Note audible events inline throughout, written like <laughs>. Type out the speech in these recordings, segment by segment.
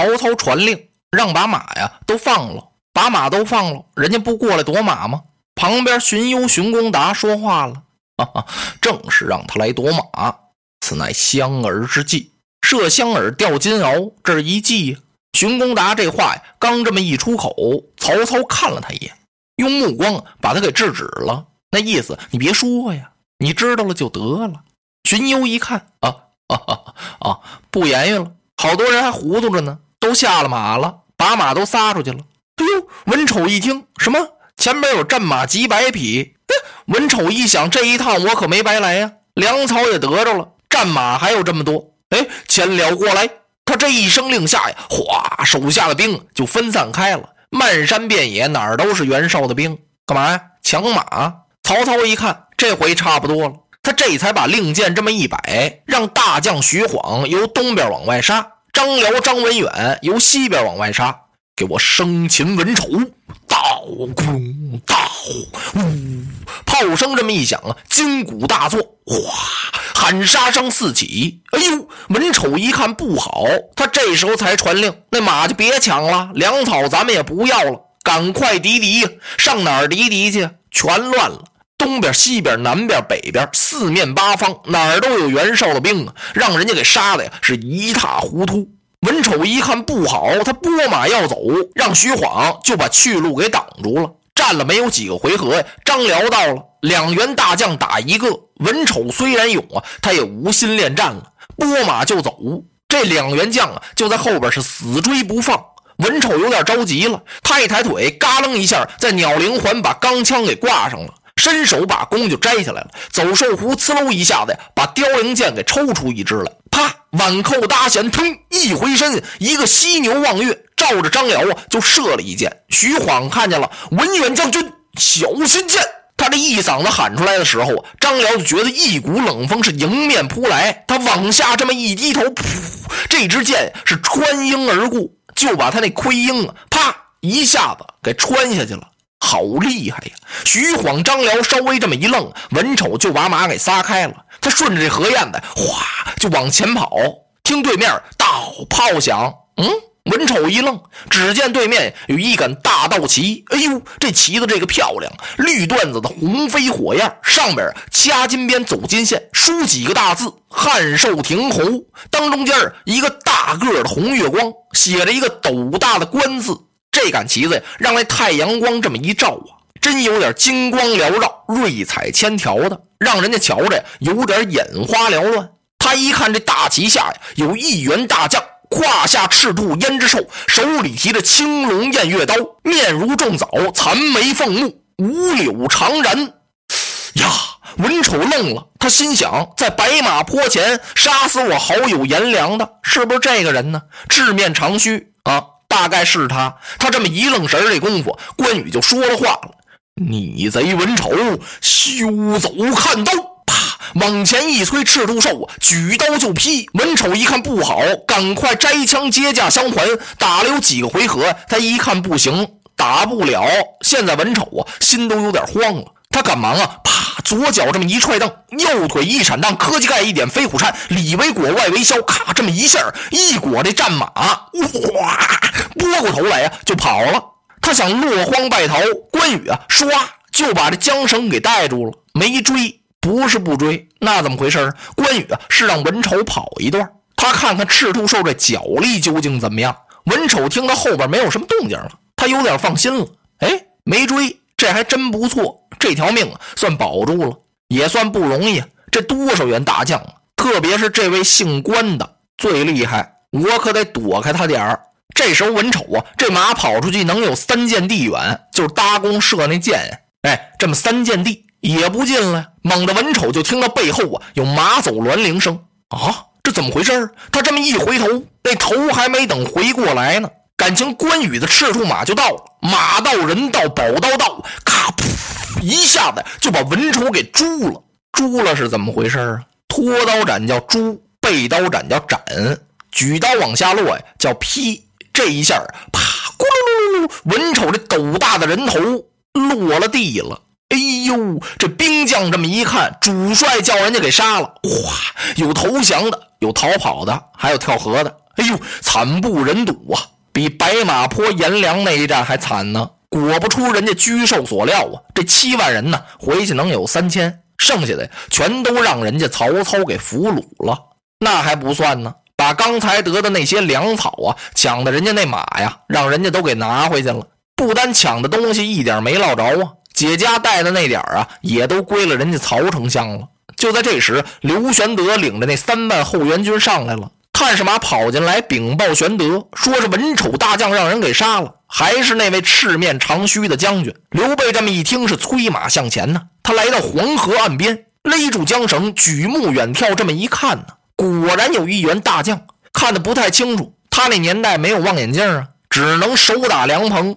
曹操传令，让把马呀都放了，把马都放了，人家不过来夺马吗？旁边荀攸、荀公达说话了：“哈哈，正是让他来夺马，此乃香饵之计。射香饵钓金鳌，这是一计呀。”荀公达这话呀，刚这么一出口，曹操看了他一眼，用目光把他给制止了。那意思，你别说呀，你知道了就得了。荀攸一看，<laughs> 啊 <laughs> 啊啊，不言语了。好多人还糊涂着呢，都下了马了，把马都撒出去了。哎呦，文丑一听，什么前边有战马几百匹？文丑一想，这一趟我可没白来呀，粮草也得着了，战马还有这么多。哎，前了过来。他这一声令下呀，哗，手下的兵就分散开了，漫山遍野哪儿都是袁绍的兵，干嘛呀？抢马！曹操一看，这回差不多了，他这才把令箭这么一摆，让大将徐晃由东边往外杀，张辽、张文远由西边往外杀，给我生擒文丑！刀空刀呜，炮声这么一响啊，金鼓大作，哗，喊杀声四起。哎呦，文丑一看不好，他这时候才传令，那马就别抢了，粮草咱们也不要了，赶快敌敌！上哪儿敌敌去？全乱了，东边、西边、南边、北边，四面八方哪儿都有袁绍的兵啊，让人家给杀的呀是一塌糊涂。文丑一看不好，他拨马要走，让徐晃就把去路给挡住了。战了没有几个回合呀，张辽到了，两员大将打一个。文丑虽然勇啊，他也无心恋战了，拨马就走。这两员将啊，就在后边是死追不放。文丑有点着急了，他一抬腿，嘎楞一下，在鸟灵环把钢枪给挂上了，伸手把弓就摘下来了，走兽胡，呲溜一下子呀，把凋零箭给抽出一支来。啪！挽扣搭弦，腾一回身，一个犀牛望月，照着张辽啊就射了一箭。徐晃看见了，文远将军小心箭！他这一嗓子喊出来的时候，张辽就觉得一股冷风是迎面扑来，他往下这么一低头，噗，这支箭是穿缨而过，就把他那盔缨啊，啪一下子给穿下去了。好厉害呀！徐晃、张辽稍微这么一愣，文丑就把马给撒开了。他顺着这河燕子，哗就往前跑。听对面刀炮响，嗯，文丑一愣，只见对面有一杆大道旗。哎呦，这旗子这个漂亮，绿缎子的红飞火焰，上边掐金边走金线，书几个大字“汉寿亭侯”。当中间一个大个的红月光，写着一个斗大的“官”字。这杆旗子呀，让那太阳光这么一照啊，真有点金光缭绕、瑞彩千条的，让人家瞧着呀有点眼花缭乱。他一看这大旗下呀，有一员大将，胯下赤兔胭脂兽，手里提着青龙偃月刀，面如重枣，残眉凤目，五柳长髯。呀，文丑愣了，他心想：在白马坡前杀死我好友颜良的，是不是这个人呢？赤面长须啊！大概是他，他这么一愣神这功夫，关羽就说了话了：“逆贼文丑，休走！看刀！”啪，往前一催，赤兔兽，举刀就劈。文丑一看不好，赶快摘枪接架相还。打了有几个回合，他一看不行，打不了。现在文丑啊，心都有点慌了。他赶忙啊，啪，左脚这么一踹蹬，右腿一闪荡，科技盖一点飞虎颤，里为裹外为削，咔，这么一下一裹这战马，哇，拨过头来呀就跑了。他想落荒败逃，关羽啊，唰就把这缰绳给带住了，没追，不是不追，那怎么回事关羽啊是让文丑跑一段，他看看赤兔兽这脚力究竟怎么样。文丑听到后边没有什么动静了，他有点放心了。哎，没追。这还真不错，这条命啊算保住了，也算不容易。这多少员大将。啊，特别是这位姓关的最厉害，我可得躲开他点儿。这时候文丑啊，这马跑出去能有三箭地远，就是搭弓射那箭。哎，这么三箭地也不近了。猛的文丑就听到背后啊有马走銮铃声啊，这怎么回事他这么一回头，那头还没等回过来呢。感情关羽的赤兔马就到了，马到人到宝刀到，咔一下子就把文丑给诛了。诛了是怎么回事啊？拖刀斩叫诛，背刀斩叫斩，举刀往下落呀叫劈。这一下啪咕噜噜噜，文丑这斗大的人头落了地了。哎呦，这兵将这么一看，主帅叫人家给杀了。哗，有投降的，有逃跑的，还有跳河的。哎呦，惨不忍睹啊！比白马坡颜良那一战还惨呢。果不出人家居寿所料啊，这七万人呢，回去能有三千，剩下的全都让人家曹操给俘虏了。那还不算呢，把刚才得的那些粮草啊，抢的人家那马呀，让人家都给拿回去了。不单抢的东西一点没落着啊，姐家带的那点啊，也都归了人家曹丞相了。就在这时，刘玄德领着那三万后援军上来了。探视马跑进来禀报玄德，说是文丑大将让人给杀了，还是那位赤面长须的将军。刘备这么一听，是催马向前呢。他来到黄河岸边，勒住缰绳，举目远眺，这么一看呢，果然有一员大将，看得不太清楚。他那年代没有望远镜啊，只能手打凉棚，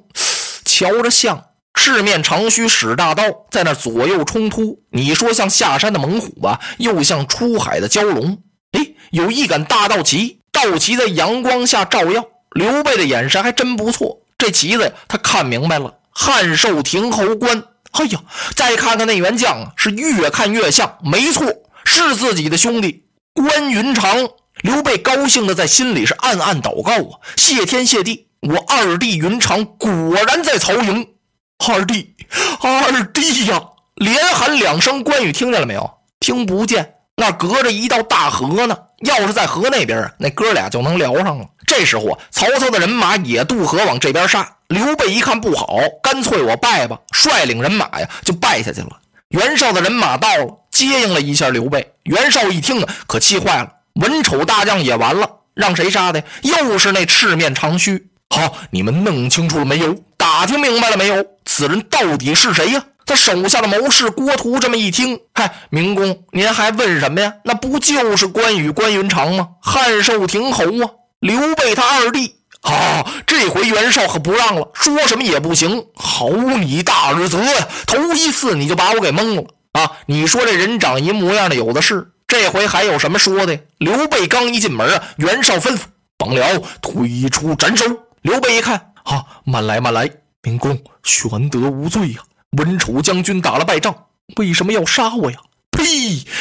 瞧着像。赤面长须使大刀在那左右冲突，你说像下山的猛虎吧，又像出海的蛟龙。哎，有一杆大道旗，道旗在阳光下照耀。刘备的眼神还真不错，这旗子呀，他看明白了，汉寿亭侯官。哎呀，再看看那员将啊，是越看越像，没错，是自己的兄弟关云长。刘备高兴的在心里是暗暗祷告啊，谢天谢地，我二弟云长果然在曹营。二弟，二弟呀！连喊两声，关羽听见了没有？听不见，那隔着一道大河呢。要是在河那边啊，那哥俩就能聊上了。这时候，曹操的人马也渡河往这边杀。刘备一看不好，干脆我败吧，率领人马呀就败下去了。袁绍的人马到了，接应了一下刘备。袁绍一听啊，可气坏了，文丑大将也完了，让谁杀的？又是那赤面长须。好，你们弄清楚了没有？打听明白了没有？此人到底是谁呀？他手下的谋士郭图这么一听，嗨，明公，您还问什么呀？那不就是关羽关云长吗？汉寿亭侯啊，刘备他二弟。好，这回袁绍可不让了，说什么也不行。好你大日子呀！头一次你就把我给蒙了啊！你说这人长一模样的有的是，这回还有什么说的？刘备刚一进门啊，袁绍吩咐甭聊，推出斩首。刘备一看。啊，慢来慢来，明公，玄德无罪呀！文丑将军打了败仗，为什么要杀我呀？呸！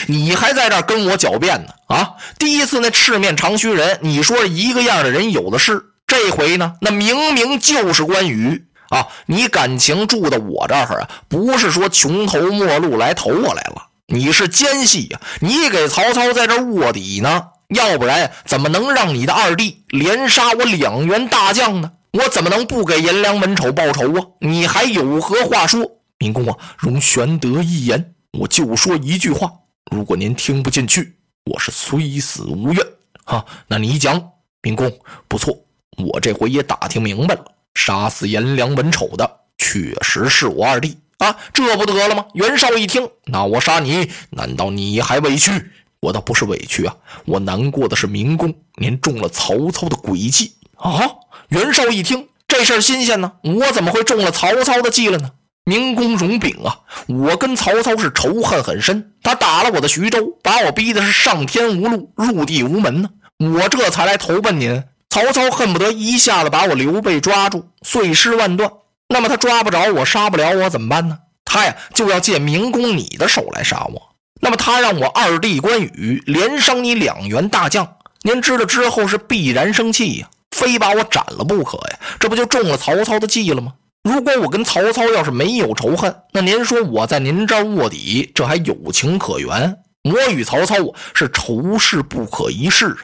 你还在这跟我狡辩呢？啊，第一次那赤面长须人，你说一个样的人有的是，这回呢，那明明就是关羽啊！你感情住到我这儿啊，不是说穷途末路来投我来了，你是奸细呀！你给曹操在这卧底呢，要不然怎么能让你的二弟连杀我两员大将呢？我怎么能不给颜良文丑报仇啊？你还有何话说？明公啊，容玄德一言，我就说一句话。如果您听不进去，我是虽死无怨。哈，那你讲，明公不错，我这回也打听明白了，杀死颜良文丑的确实是我二弟啊，这不得了吗？袁绍一听，那我杀你，难道你还委屈？我倒不是委屈啊，我难过的是明公您中了曹操的诡计啊。袁绍一听这事儿新鲜呢，我怎么会中了曹操的计了呢？明公容禀啊，我跟曹操是仇恨很深，他打了我的徐州，把我逼的是上天无路，入地无门呢，我这才来投奔您。曹操恨不得一下子把我刘备抓住，碎尸万段。那么他抓不着我，杀不了我，怎么办呢？他呀就要借明公你的手来杀我。那么他让我二弟关羽连伤你两员大将，您知道之后是必然生气呀。非把我斩了不可呀！这不就中了曹操的计了吗？如果我跟曹操要是没有仇恨，那您说我在您这儿卧底，这还有情可原？我与曹操是仇视不可一世，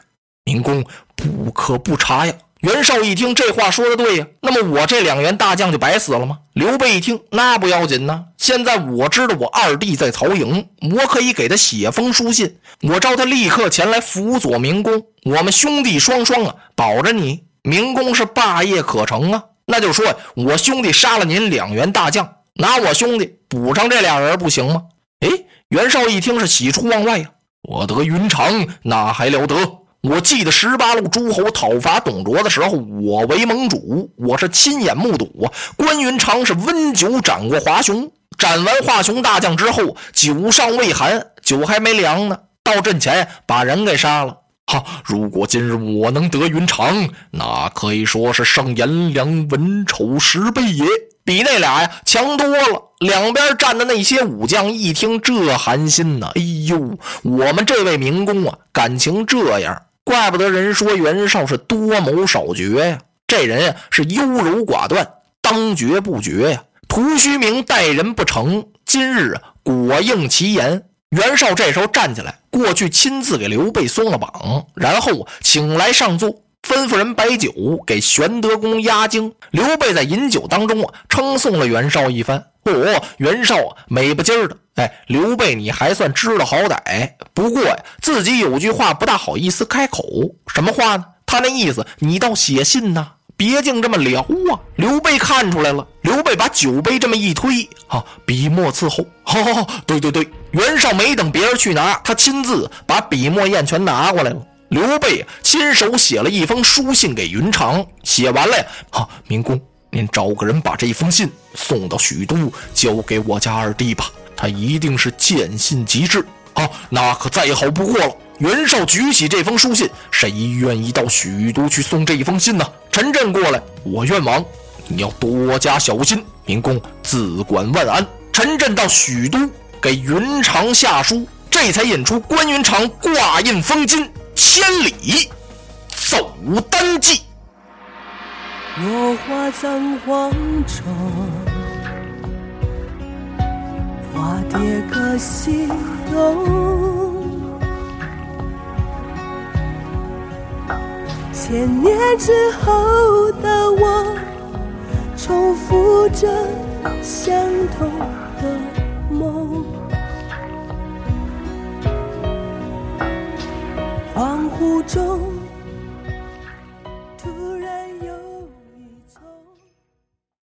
明公不可不查呀！袁绍一听这话说的对呀，那么我这两员大将就白死了吗？刘备一听那不要紧呢，现在我知道我二弟在曹营，我可以给他写封书信，我召他立刻前来辅佐明公，我们兄弟双双啊，保着你。明公是霸业可成啊，那就说我兄弟杀了您两员大将，拿我兄弟补上这俩人不行吗？哎，袁绍一听是喜出望外呀，我得云长那还了得？我记得十八路诸侯讨伐董卓的时候，我为盟主，我是亲眼目睹啊。关云长是温酒斩过华雄，斩完华雄大将之后，酒尚未寒，酒还没凉呢，到阵前把人给杀了。哈！如果今日我能得云长，那可以说是胜颜良、文丑十倍也，比那俩呀强多了。两边站的那些武将一听，这寒心呐，哎呦，我们这位明公啊，感情这样。怪不得人说袁绍是多谋少决呀，这人呀是优柔寡断，当决不决呀。屠虚名待人不成，今日啊果应其言。袁绍这时候站起来，过去亲自给刘备松了绑，然后请来上座，吩咐人摆酒给玄德公压惊。刘备在饮酒当中啊，称颂了袁绍一番。哦，袁绍啊，美不唧儿的。哎，刘备你还算知道好歹，不过呀，自己有句话不大好意思开口。什么话呢？他那意思，你倒写信呐。别净这么聊啊！刘备看出来了，刘备把酒杯这么一推，啊，笔墨伺候。<laughs> 好好好，对对对，袁绍没等别人去拿，他亲自把笔墨砚全拿过来了。刘备亲手写了一封书信给云长，写完了呀，啊，明公，您找个人把这封信送到许都，交给我家二弟吧，他一定是见信即至。好，那可再好不过了。袁绍举起这封书信，谁愿意到许都去送这一封信呢？陈震过来，我愿往，你要多加小心。明公自管万安。陈震到许都给云长下书，这才引出关云长挂印封金千里走单骑。落花葬黄冢，花蝶各西东。千年之后的我，重复着相同的梦。恍惚中。